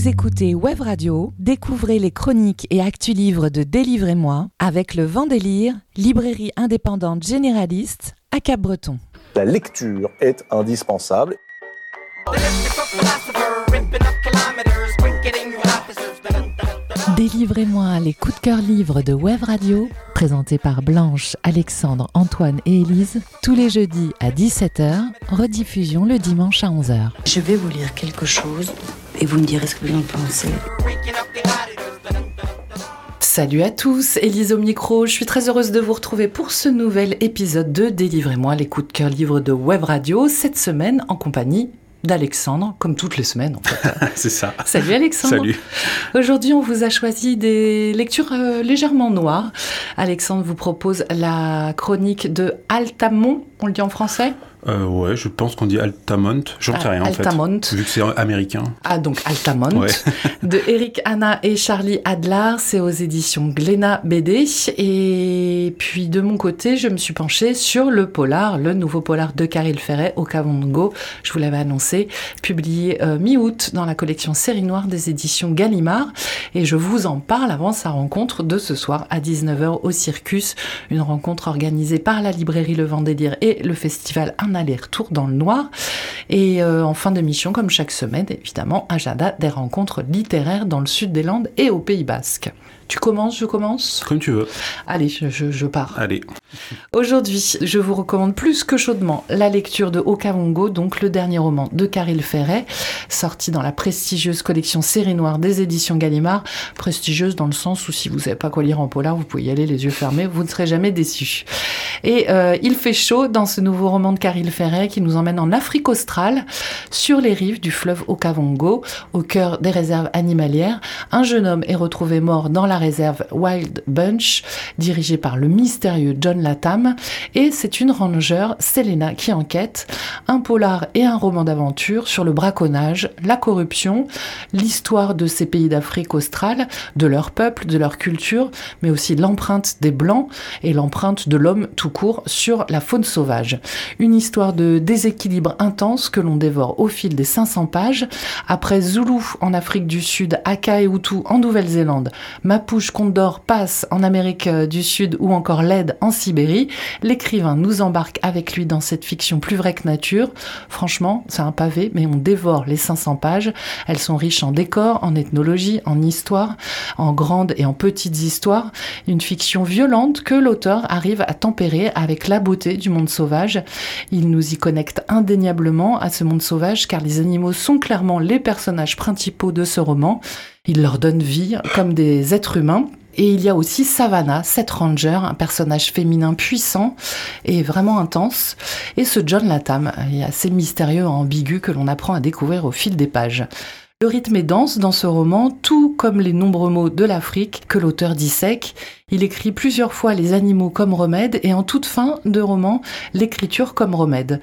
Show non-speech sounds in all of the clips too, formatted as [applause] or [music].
Vous écoutez Web Radio, découvrez les chroniques et actus livres de Délivrez-moi avec le Vendélire, librairie indépendante généraliste à Cap-Breton. La lecture est indispensable. Délivrez-moi les coups de cœur livres de Web Radio, présentés par Blanche, Alexandre, Antoine et Élise, tous les jeudis à 17h, rediffusion le dimanche à 11h. Je vais vous lire quelque chose et vous me direz ce que vous en pensez. Salut à tous, Élise au micro, je suis très heureuse de vous retrouver pour ce nouvel épisode de Délivrez-moi les coups de cœur livres de Web Radio, cette semaine en compagnie d'Alexandre, comme toutes les semaines en fait. [laughs] C'est ça. Salut Alexandre. Salut. Aujourd'hui, on vous a choisi des lectures euh, légèrement noires. Alexandre vous propose la chronique de Altamont, on le dit en français? Euh, ouais, je pense qu'on dit Altamont. J'en sais Ah, rien en Altamont. fait. Vu que c'est américain. Ah, donc Altamont, Ouais. [laughs] de Eric Anna et Charlie Adler. C'est aux éditions Glénat BD. Et puis de mon côté, je me suis penchée sur le polar, le nouveau polar de Caril Ferret, au Cavango. Je vous l'avais annoncé, publié euh, mi-août dans la collection Série Noire des éditions Gallimard. Et je vous en parle avant sa rencontre de ce soir à 19h au Circus. Une rencontre organisée par la librairie Le Vendélire et le festival Un aller-retour dans le noir. Et euh, en fin d'émission, comme chaque semaine, évidemment, agenda des rencontres littéraires dans le sud des Landes et au Pays Basque. Tu commences, je commence Comme tu veux. Allez, je, je- je pars. Allez. Aujourd'hui, je vous recommande plus que chaudement la lecture de Okavango, donc le dernier roman de Caril Ferret, sorti dans la prestigieuse collection Série Noire des éditions Gallimard. Prestigieuse dans le sens où si vous savez pas quoi lire en polar, vous pouvez y aller les yeux fermés, vous ne serez jamais déçus. Et euh, il fait chaud dans ce nouveau roman de Caril Ferret qui nous emmène en Afrique australe, sur les rives du fleuve Okavango, au cœur des réserves animalières. Un jeune homme est retrouvé mort dans la réserve Wild Bunch, dirigée par le mystérieux John Latham. Et c'est une ranger, Selena, qui enquête. Un polar et un roman d'aventure sur le braconnage, la corruption, l'histoire de ces pays d'Afrique australe, de leur peuple, de leur culture, mais aussi l'empreinte des Blancs et l'empreinte de l'homme tout court sur la faune sauvage. Une histoire de déséquilibre intense que l'on dévore au fil des 500 pages. Après Zulu en Afrique du Sud, Aka et Hutu en Nouvelle-Zélande, Mapuche Condor passe en Amérique euh, du Sud ou encore LED en Sibérie, l'écrivain nous embarque avec lui dans cette fiction plus vraie que nature. Franchement, c'est un pavé, mais on dévore les 500 pages. Elles sont riches en décors, en ethnologie, en histoire, en grandes et en petites histoires. Une fiction violente que l'auteur arrive à tempérer avec la beauté du monde sauvage. Il nous y connecte indéniablement à ce monde sauvage car les animaux sont clairement les personnages principaux de ce roman. Il leur donne vie comme des êtres humains. Et il y a aussi Savannah, cette ranger, un personnage féminin puissant et vraiment intense. Et ce John Latham, assez mystérieux et ambigu que l'on apprend à découvrir au fil des pages. Le rythme est dense dans ce roman, tout comme les nombreux mots de l'Afrique que l'auteur dissèque. Il écrit plusieurs fois les animaux comme remède et en toute fin de roman, l'écriture comme remède.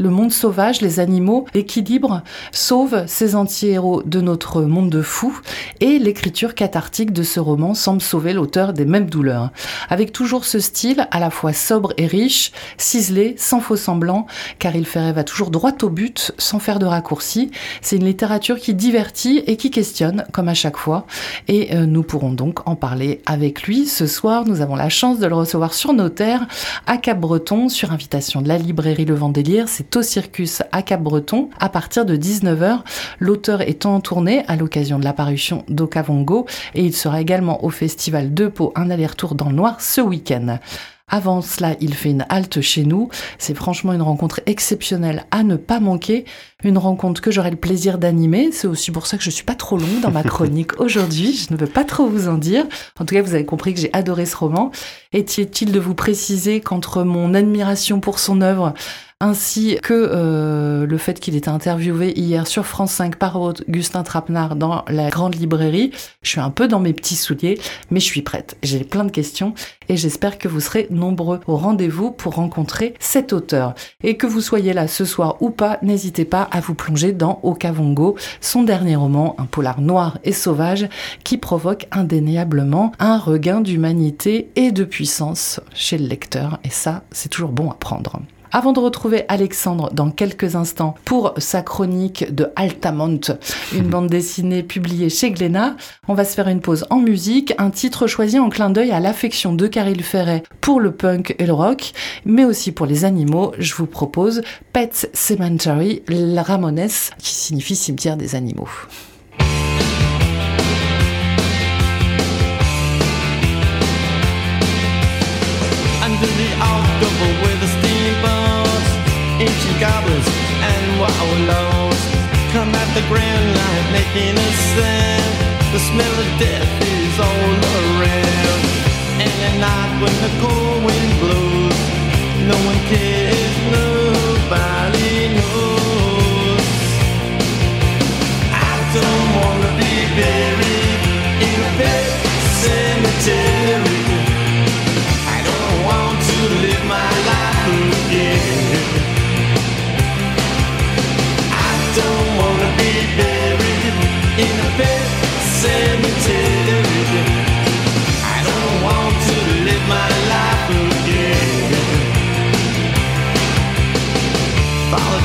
Le monde sauvage, les animaux, l'équilibre sauve ces anti-héros de notre monde de fous et l'écriture cathartique de ce roman semble sauver l'auteur des mêmes douleurs. Avec toujours ce style à la fois sobre et riche, ciselé, sans faux semblant, car il fait à toujours droit au but, sans faire de raccourcis. C'est une littérature qui divertit et qui questionne, comme à chaque fois. Et euh, nous pourrons donc en parler avec lui. Ce soir, nous avons la chance de le recevoir sur nos terres, à Cap-Breton, sur invitation de la librairie Le Vendélire. C'est au Circus à Cap-Breton, à partir de 19h. L'auteur est en tournée à l'occasion de l'apparition d'Okavongo et il sera également au Festival de Pau, un aller-retour dans le noir ce week-end. Avant cela, il fait une halte chez nous. C'est franchement une rencontre exceptionnelle à ne pas manquer. Une rencontre que j'aurai le plaisir d'animer. C'est aussi pour ça que je suis pas trop longue dans ma [laughs] chronique aujourd'hui. Je ne veux pas trop vous en dire. En tout cas, vous avez compris que j'ai adoré ce roman. Est-il de vous préciser qu'entre mon admiration pour son œuvre ainsi que euh, le fait qu'il était interviewé hier sur France 5 par Augustin Trapenard dans la grande librairie. Je suis un peu dans mes petits souliers, mais je suis prête. J'ai plein de questions et j'espère que vous serez nombreux au rendez-vous pour rencontrer cet auteur. Et que vous soyez là ce soir ou pas, n'hésitez pas à vous plonger dans Okavongo, son dernier roman, un polar noir et sauvage qui provoque indéniablement un regain d'humanité et de puissance chez le lecteur. Et ça, c'est toujours bon à prendre. Avant de retrouver Alexandre dans quelques instants pour sa chronique de Altamont, une [laughs] bande dessinée publiée chez Glénat, on va se faire une pause en musique, un titre choisi en clin d'œil à l'affection de Caril Ferret pour le punk et le rock, mais aussi pour les animaux. Je vous propose Pet Cemetery, la Ramones, qui signifie cimetière des animaux. Under ancient goblins and wallows come at the grand light making a sound. The smell of death is all around. And at night when the cold wind blows, no one cares, nobody knows. I don't wanna be buried in a pet cemetery.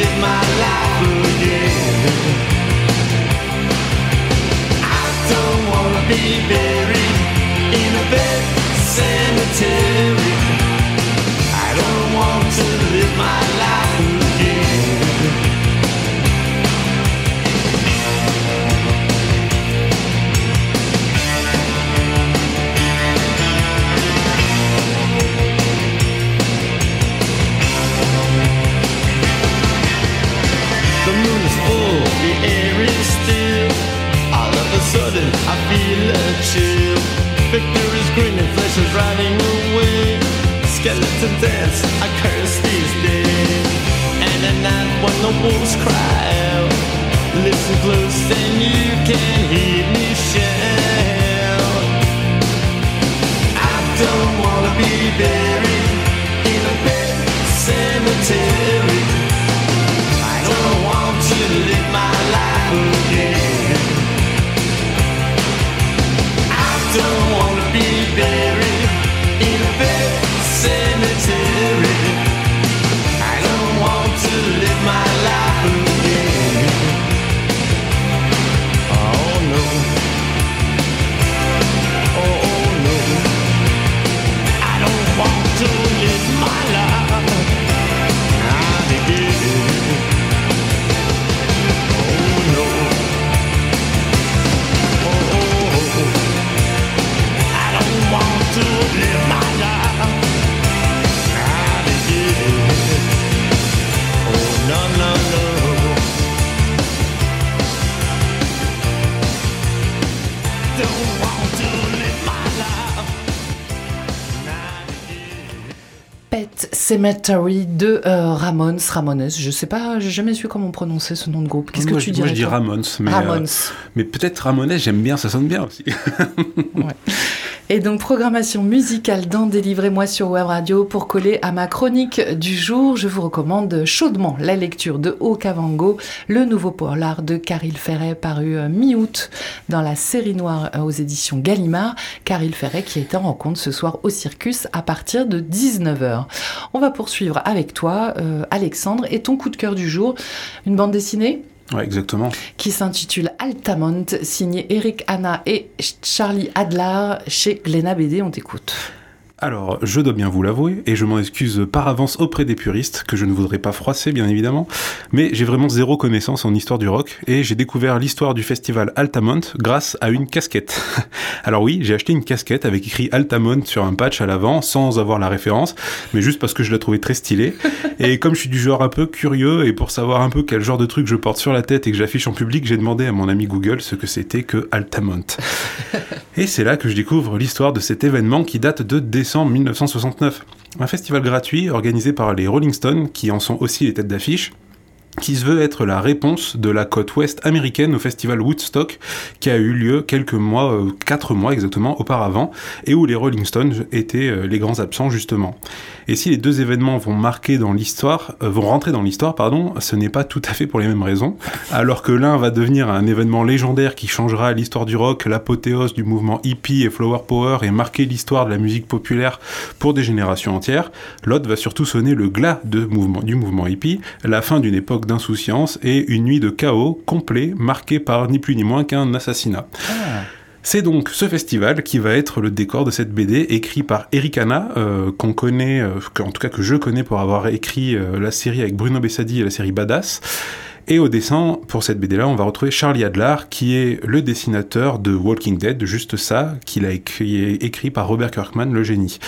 Live my life again. I don't wanna be buried in a pet cemetery. I don't want to live my Pet Cemetery de euh, Ramones, Ramones. Je sais pas, j'ai jamais su comment prononcer ce nom de groupe. Qu'est-ce que moi, tu dirais Moi, je dis Ramones. Mais, euh, Ramones. mais peut-être Ramones, j'aime bien, ça sonne bien aussi. Ouais. [laughs] Et donc, programmation musicale dans Délivrez-moi sur Web Radio. Pour coller à ma chronique du jour, je vous recommande chaudement la lecture de Okavango, le nouveau polar de Caril Ferret paru euh, mi-août dans la série noire euh, aux éditions Gallimard. Caril Ferret qui est en rencontre ce soir au Circus à partir de 19h. On va poursuivre avec toi, euh, Alexandre, et ton coup de cœur du jour, une bande dessinée? Ouais, exactement. qui s'intitule Altamont, signé Eric Hanna et Charlie Adler chez Glénat BD. On t'écoute. Alors, je dois bien vous l'avouer, et je m'en excuse par avance auprès des puristes, que je ne voudrais pas froisser, bien évidemment, mais j'ai vraiment zéro connaissance en histoire du rock, et j'ai découvert l'histoire du festival Altamont grâce à une casquette. [laughs] Alors oui, j'ai acheté une casquette avec écrit Altamont sur un patch à l'avant, sans avoir la référence, mais juste parce que je la trouvais très stylée. [laughs] Et comme je suis du genre un peu curieux, et pour savoir un peu quel genre de truc je porte sur la tête et que j'affiche en public, j'ai demandé à mon ami Google ce que c'était que Altamont. [laughs] Et c'est là que je découvre l'histoire de cet événement qui date de décembre 1969. Un festival gratuit organisé par les Rolling Stones, qui en sont aussi les têtes d'affiche, qui se veut être la réponse de la côte ouest américaine au festival Woodstock qui a eu lieu quelques mois, euh, quatre mois exactement auparavant, et où les Rolling Stones étaient euh, les grands absents justement. Et si les deux événements vont marquer dans l'histoire, euh, vont rentrer dans l'histoire, pardon, ce n'est pas tout à fait pour les mêmes raisons. Alors que l'un va devenir un événement légendaire qui changera l'histoire du rock, l'apothéose du mouvement hippie et flower power et marquer l'histoire de la musique populaire pour des générations entières, l'autre va surtout sonner le glas du mouvement hippie, la fin d'une époque d'insouciance et une nuit de chaos complet marqué par ni plus ni moins qu'un assassinat. C'est donc ce festival qui va être le décor de cette BD écrit par Eric Hanna, euh, qu'on connaît, euh, en tout cas que je connais pour avoir écrit euh, la série avec Bruno Bessadi et la série Badass. Et au dessin, pour cette BD-là, on va retrouver Charlie Adler, qui est le dessinateur de Walking Dead, juste ça, qu'il a écrit, écrit par Robert Kirkman, le génie.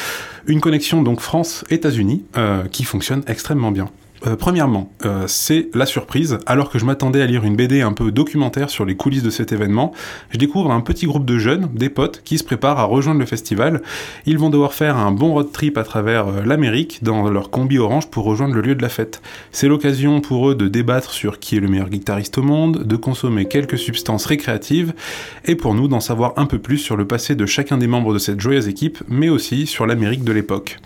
Une connexion donc France-États-Unis qui fonctionne extrêmement bien. Euh, premièrement, euh, c'est la surprise. Alors que je m'attendais à lire une BD un peu documentaire sur les coulisses de cet événement, je découvre un petit groupe de jeunes, des potes, qui se préparent à rejoindre le festival. Ils vont devoir faire un bon road trip à travers euh, l'Amérique dans leur combi orange pour rejoindre le lieu de la fête. C'est l'occasion pour eux de débattre sur qui est le meilleur guitariste au monde, de consommer quelques substances récréatives, et pour nous d'en savoir un peu plus sur le passé de chacun des membres de cette joyeuse équipe, mais aussi sur l'Amérique de l'époque.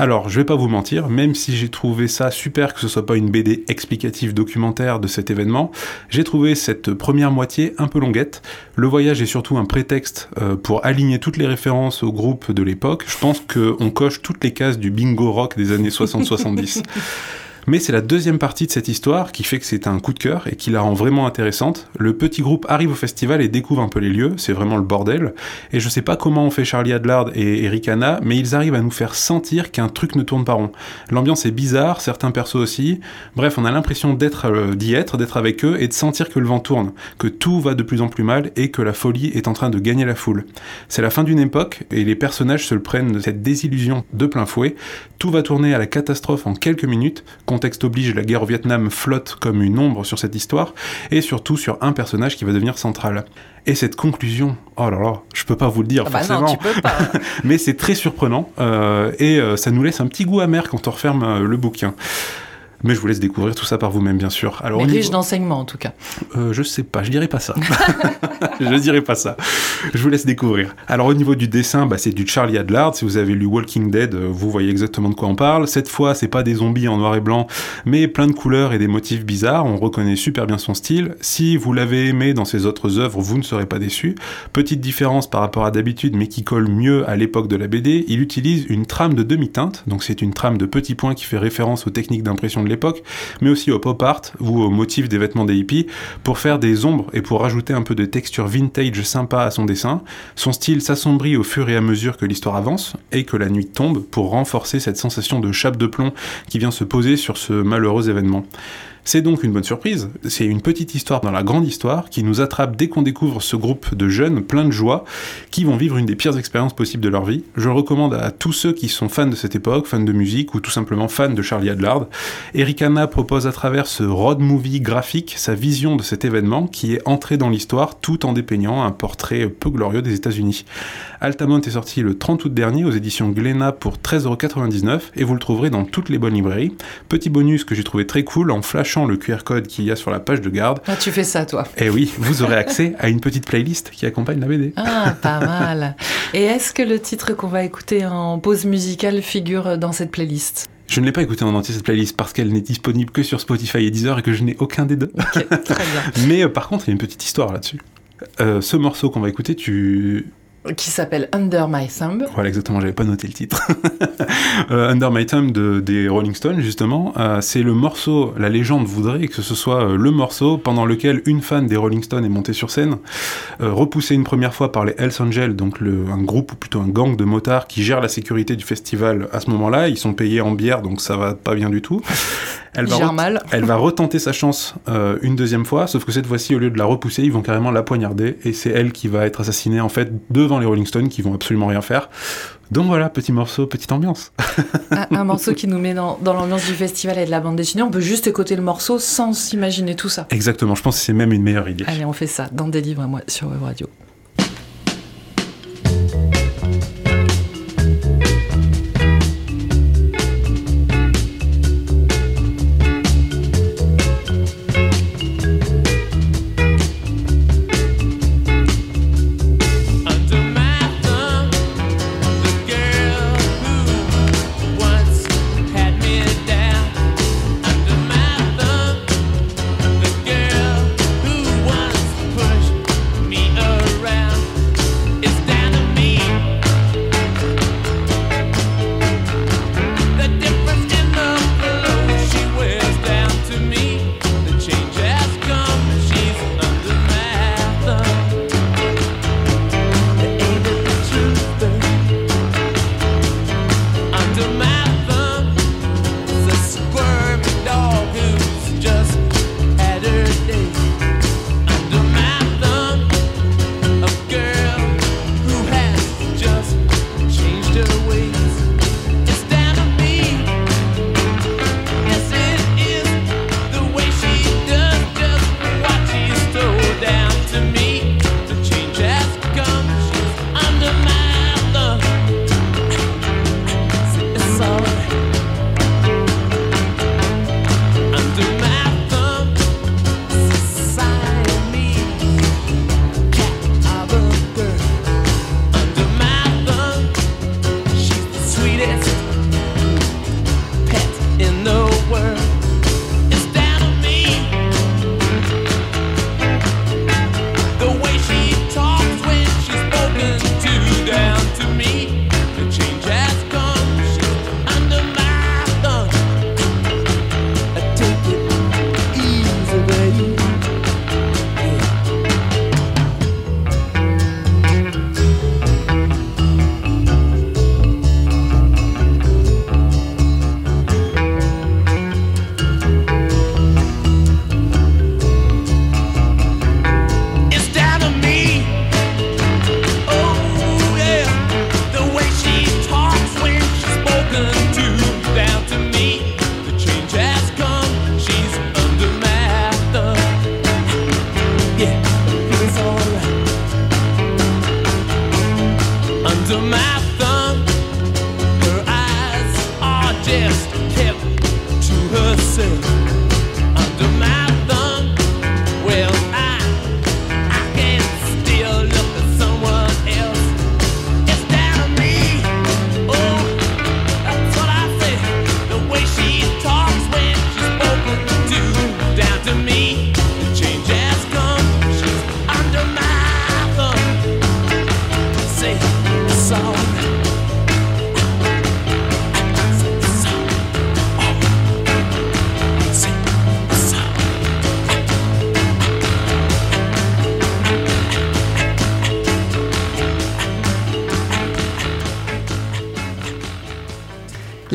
Alors, je vais pas vous mentir, même si j'ai trouvé ça super que ce soit pas une BD explicative documentaire de cet événement, j'ai trouvé cette première moitié un peu longuette. Le voyage est surtout un prétexte euh, pour aligner toutes les références au groupe de l'époque. Je pense qu'on coche toutes les cases du bingo rock des années 60-70. [laughs] Mais c'est la deuxième partie de cette histoire qui fait que c'est un coup de cœur et qui la rend vraiment intéressante. Le petit groupe arrive au festival et découvre un peu les lieux, c'est vraiment le bordel. Et je sais pas comment on fait Charlie Adlard et Eric Hanna, mais ils arrivent à nous faire sentir qu'un truc ne tourne pas rond. L'ambiance est bizarre, certains persos aussi. Bref, on a l'impression euh, d'y être, d'être avec eux et de sentir que le vent tourne, que tout va de plus en plus mal et que la folie est en train de gagner la foule. C'est la fin d'une époque et les personnages se le prennent de cette désillusion de plein fouet. Tout va tourner à la catastrophe en quelques minutes. Contexte oblige, la guerre au Vietnam flotte comme une ombre sur cette histoire et surtout sur un personnage qui va devenir central. Et cette conclusion, oh là là, je peux pas vous le dire Ah bah forcément, non, tu peux pas. [laughs] mais c'est très surprenant euh, et euh, ça nous laisse un petit goût amer quand on referme euh, le bouquin. Mais je vous laisse découvrir tout ça par vous-même, bien sûr. Alors, Mais niveau- riche d'enseignements en tout cas. euh, je sais pas, je dirais pas ça. [laughs] je dirais pas ça. Je vous laisse découvrir. Alors au niveau du dessin, bah, c'est du Charlie Adlard. Si vous avez lu Walking Dead, euh, vous voyez exactement de quoi on parle. Cette fois, c'est pas des zombies en noir et blanc, mais plein de couleurs et des motifs bizarres. On reconnaît super bien son style. Si vous l'avez aimé dans ses autres œuvres, vous ne serez pas déçu. Petite différence par rapport à d'habitude, mais qui colle mieux à l'époque de la BD, il utilise une trame de demi-teinte. Donc c'est une trame de petits points qui fait référence aux techniques d'impression l'époque, mais aussi au pop art ou aux motifs des vêtements des hippies pour faire des ombres et pour rajouter un peu de texture vintage sympa à son dessin. Son style s'assombrit au fur et à mesure que l'histoire avance et que la nuit tombe pour renforcer cette sensation de chape de plomb qui vient se poser sur ce malheureux événement. C'est donc une bonne surprise, c'est une petite histoire dans la grande histoire qui nous attrape dès qu'on découvre ce groupe de jeunes pleins de joie qui vont vivre une des pires expériences possibles de leur vie. Je recommande à tous ceux qui sont fans de cette époque, fans de musique ou tout simplement fans de Charlie Adlard. Eric Hanna propose à travers ce road movie graphique sa vision de cet événement qui est entré dans l'histoire tout en dépeignant un portrait peu glorieux des États-Unis. Altamont est sorti le 30 août dernier aux éditions Glénat pour 13,99€ et vous le trouverez dans toutes les bonnes librairies. Petit bonus que j'ai trouvé très cool en flashant le QR code qu'il y a sur la page de garde. Ah, tu fais ça toi. Et oui, vous aurez accès à une petite playlist qui accompagne la BD. Ah, pas mal. Et est-ce que le titre qu'on va écouter en pause musicale figure dans cette playlist? Je ne l'ai pas écouté en entier cette playlist parce qu'elle n'est disponible que sur Spotify et Deezer et que je n'ai aucun des deux. Ok, très bien. [laughs] Mais euh, par contre, il y a une petite histoire là-dessus. Euh, ce morceau qu'on va écouter, tu. Qui s'appelle Under My Thumb. Voilà, exactement, j'avais pas noté le titre. [laughs] Euh, Under My Thumb de, des Rolling Stones, justement, euh, c'est le morceau, la légende voudrait que ce soit euh, le morceau pendant lequel une fan des Rolling Stones est montée sur scène, repoussée une première fois par les Hells Angels, donc un groupe ou plutôt un gang de motards qui gère la sécurité du festival à ce moment-là. Ils sont payés en bière, donc ça va pas bien du tout. Elle va gère mal. elle va retenter sa chance euh, une deuxième fois, sauf que cette fois-ci, au lieu de la repousser, ils vont carrément la poignarder, et c'est elle qui va être assassinée en fait devant les Rolling Stones, qui vont absolument rien faire. Donc voilà, petit morceau, petite ambiance. [laughs] Un, un morceau qui nous met dans, dans l'ambiance du festival et de la bande dessinée. On peut juste écouter le morceau sans s'imaginer tout ça. Exactement, je pense que c'est même une meilleure idée. Allez, on fait ça dans Délivre-moi sur Web Radio.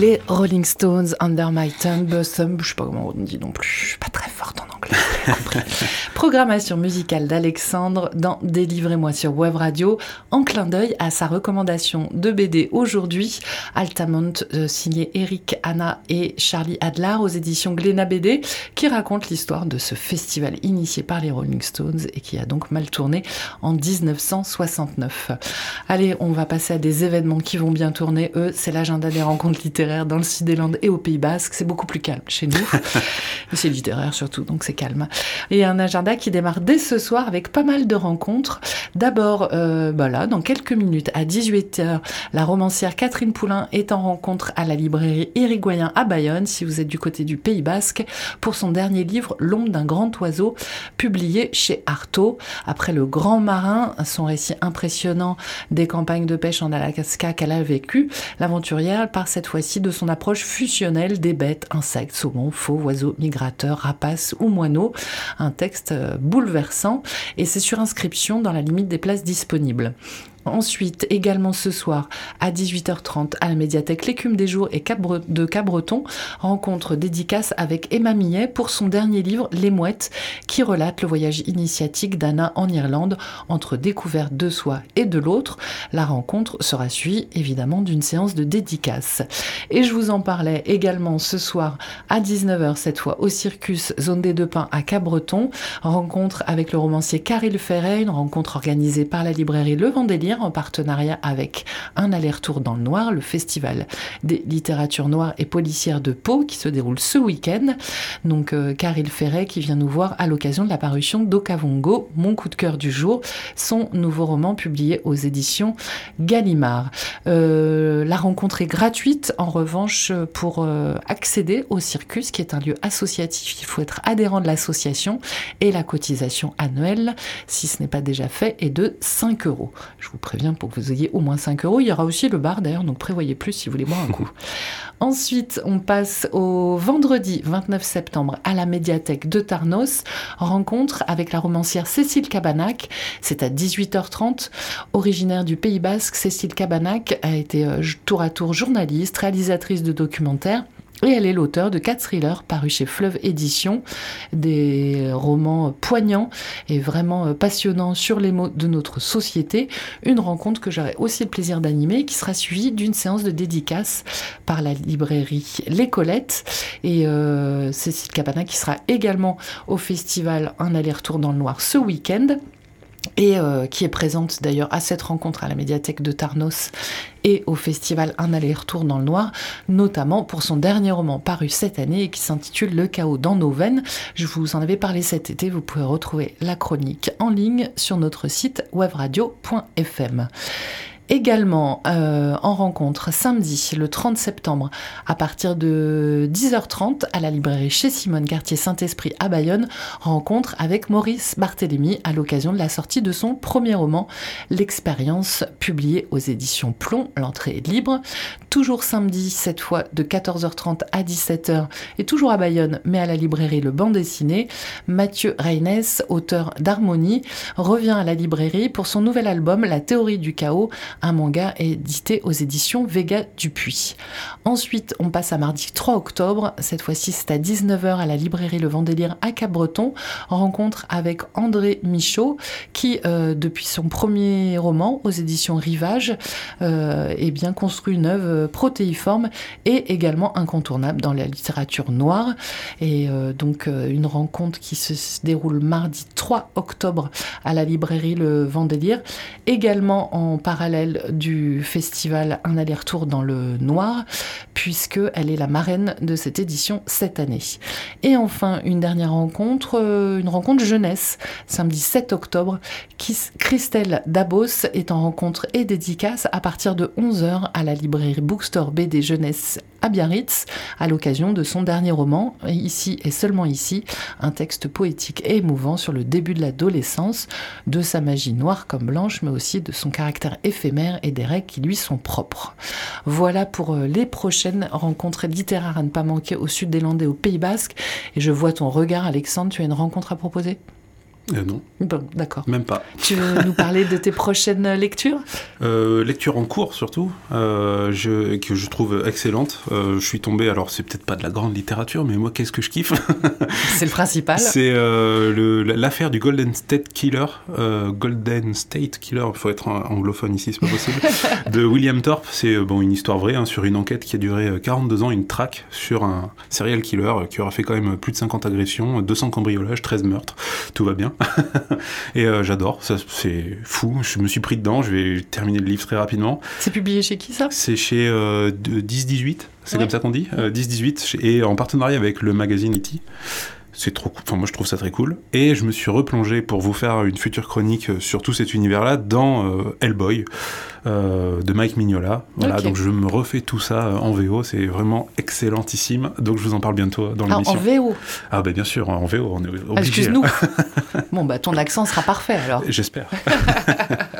Les Rolling Stones, Under My Tongue, Bosom, je sais pas comment on dit non plus, je suis pas très forte en [laughs] Programmation musicale d'Alexandre dans Délivrez-moi sur Web Radio, en clin d'œil à sa recommandation de BD aujourd'hui, Altamont, euh, signé Eric, Anna et Charlie Adler aux éditions Glénat BD, qui raconte l'histoire de ce festival initié par les Rolling Stones et qui a donc mal tourné en 1969. Allez, on va passer à des événements qui vont bien tourner. Eux, c'est l'agenda des rencontres littéraires dans le Sud-Land et au Pays Basque. C'est beaucoup plus calme chez nous. [laughs] C'est littéraire surtout, donc c'est calme. Et un agenda qui démarre dès ce soir avec pas mal de rencontres. D'abord, euh, bah dans quelques minutes, à 18h, la romancière Catherine Poulain est en rencontre à la librairie Irigoyen à Bayonne, si vous êtes du côté du Pays Basque, pour son dernier livre, L'ombre d'un grand oiseau, publié chez Artaud. Après Le Grand Marin, son récit impressionnant des campagnes de pêche en Alaska qu'elle a vécues, l'aventurière part cette fois-ci de son approche fusionnelle des bêtes, insectes, saumons, faux, oiseaux migrateurs, rapaces ou moineaux. Un texte euh, bouleversant et c'est sur inscription dans la limite des places disponibles. Ensuite, également ce soir, à 18h30, à la médiathèque L'écume des jours et de Cabreton, rencontre dédicace avec Emma Millet pour son dernier livre, Les Mouettes, qui relate le voyage initiatique d'Anna en Irlande entre découverte de soi et de l'autre. La rencontre sera suivie évidemment d'une séance de dédicace. Et je vous en parlais également ce soir à 19h, cette fois au Circus Zone des Deux Pins à Cabreton. Rencontre avec le romancier Caril Ferret, une rencontre organisée par la librairie Le En partenariat avec Un aller-retour dans le noir, le festival des littératures noires et policières de Pau qui se déroule ce week-end. Donc euh, Caril Ferret qui vient nous voir à l'occasion de la parution d'Okavongo, mon coup de cœur du jour, son nouveau roman publié aux éditions Gallimard. Euh, la rencontre est gratuite en revanche pour euh, accéder au circus qui est un lieu associatif, il faut être adhérent de l'association et la cotisation annuelle, si ce n'est pas déjà fait, est de 5 euros. Je vous préviens pour que vous ayez au moins 5 euros. Il y aura aussi le bar d'ailleurs, donc prévoyez plus si vous voulez boire un coup. [laughs] Ensuite, on passe au vendredi 29 septembre à la médiathèque de Tarnos. Rencontre avec la romancière Cécile Cabanac. C'est à 18h30. Originaire du Pays Basque, Cécile Cabanac a été euh, tour à tour journaliste, réalisatrice de documentaires. Et elle est l'auteur de quatre thrillers parus chez Fleuve Édition, des romans poignants et vraiment euh, passionnants sur les mots de notre société. Une rencontre que j'aurai aussi le plaisir d'animer, qui sera suivie d'une séance de dédicace par la librairie Les Colettes et euh, Cécile Cabana qui sera également au festival Un aller-retour dans le noir ce week-end et euh, qui est présente d'ailleurs à cette rencontre à la médiathèque de Tarnos et au festival Un aller-retour dans le noir, notamment pour son dernier roman paru cette année et qui s'intitule Le chaos dans nos veines. Je vous en avais parlé cet été, vous pouvez retrouver la chronique en ligne sur notre site webradio.fm. Également euh, en rencontre samedi le 30 septembre à partir de 10h30 à la librairie chez Simone Cartier Saint-Esprit à Bayonne, rencontre avec Maurice Barthélémy à l'occasion de la sortie de son premier roman L'expérience publié aux éditions Plomb, l'entrée est libre. Toujours samedi cette fois de 14h30 à 17h et toujours à Bayonne mais à la librairie Le Banc dessiné, Mathieu Reines, auteur d'Harmonie, revient à la librairie pour son nouvel album La théorie du chaos un manga édité aux éditions Vega Dupuis. Ensuite, on passe à mardi 3 octobre. Cette fois-ci, c'est à 19h à la librairie Le Vendélire à Cap-Breton. Rencontre avec André Michaud, qui, euh, depuis son premier roman aux éditions Rivage, euh, eh bien, construit une œuvre protéiforme et également incontournable dans la littérature noire. Et euh, donc, euh, une rencontre qui se déroule mardi 3 octobre à la librairie Le Vendélire. Également en parallèle du festival Un aller-retour dans le noir, puisque elle est la marraine de cette édition cette année. Et enfin, une dernière rencontre, euh, une rencontre jeunesse, samedi 7 octobre. Christelle Dabos est en rencontre et dédicace à partir de 11h à la librairie Bookstore BD Jeunesse à Biarritz, à l'occasion de son dernier roman, ici et seulement ici, un texte poétique et émouvant sur le début de l'adolescence, de sa magie noire comme blanche, mais aussi de son caractère éphémère et des règles qui lui sont propres. Voilà pour euh, les prochaines rencontres littéraires à ne pas manquer au sud des Landes et au Pays Basque. Et je vois ton regard, Alexandre, tu as une rencontre à proposer? Euh, non, Bon, d'accord. même pas. Tu veux nous parler de tes prochaines lectures? Euh, lecture en cours surtout, euh, je, que je trouve excellente. Je suis tombé, alors c'est peut-être pas de la grande littérature, mais moi qu'est-ce que je kiffe? C'est le principal. [laughs] C'est l'affaire du Golden State Killer, Golden State Killer, il faut être anglophone ici, c'est pas possible, [laughs] de William Thorpe. C'est bon, une histoire vraie hein, sur une enquête qui a duré euh, 42 ans, une traque sur un serial killer qui aura fait quand même plus de 50 agressions, 200 cambriolages, 13 meurtres, tout va bien. [laughs] Et euh, j'adore, ça, c'est fou, je me suis pris dedans, je vais terminer le livre très rapidement. C'est publié chez qui ça? C'est chez euh, de- 10-18, c'est Ouais. comme ça qu'on dit euh, 10-18, chez- et en partenariat avec le magazine E.T. C'est trop cool, enfin moi je trouve ça très cool. Et je me suis replongé pour vous faire une future chronique euh, sur tout cet univers-là dans euh, Hellboy euh, de Mike Mignola. Voilà, donc je me refais tout ça en VO, c'est vraiment excellentissime. Donc je vous en parle bientôt dans Ah, En l'émission. VO. Ah bah bien sûr, en VO, on est obligé. Ah, Excuse-nous. [laughs] bon, bah ton accent sera parfait alors. J'espère. [laughs]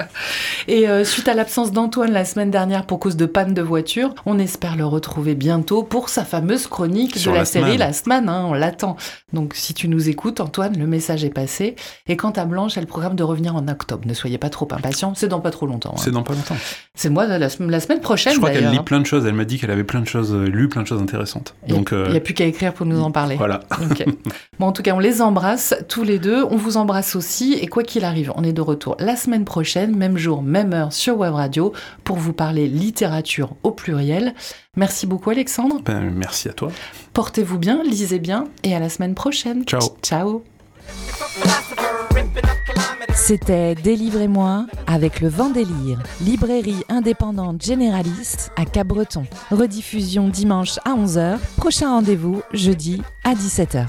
Et euh, suite à l'absence d'Antoine la semaine dernière pour cause de panne de voiture, on espère le retrouver bientôt pour sa fameuse chronique Sur de la la série. La Semaine. hein, on l'attend. Donc si tu nous écoutes, Antoine, le message est passé. Et quant à Blanche, elle programme de revenir en octobre. Ne soyez pas trop impatients, c'est dans pas trop longtemps. hein. C'est dans pas longtemps. C'est moi la, la semaine prochaine Je crois qu'elle lit hein. plein de choses, elle m'a dit qu'elle avait plein de choses, euh, lu plein de choses intéressantes. Il Donc euh, n'y a plus qu'à écrire pour nous en parler. voilà. [laughs] Bon, en tout cas, on les embrasse tous les deux. On vous embrasse aussi. Et quoi qu'il arrive, on est de retour la semaine prochaine, même jour, même heure sur Web Radio, pour vous parler littérature au pluriel. Merci beaucoup, Alexandre. Ben, merci à toi. Portez-vous bien, lisez bien, et à la semaine prochaine. Ciao. Ciao. C'était Délivrez-moi avec le vent délire, librairie indépendante généraliste à Cabreton. Rediffusion dimanche à 11h, prochain rendez-vous jeudi à 17h.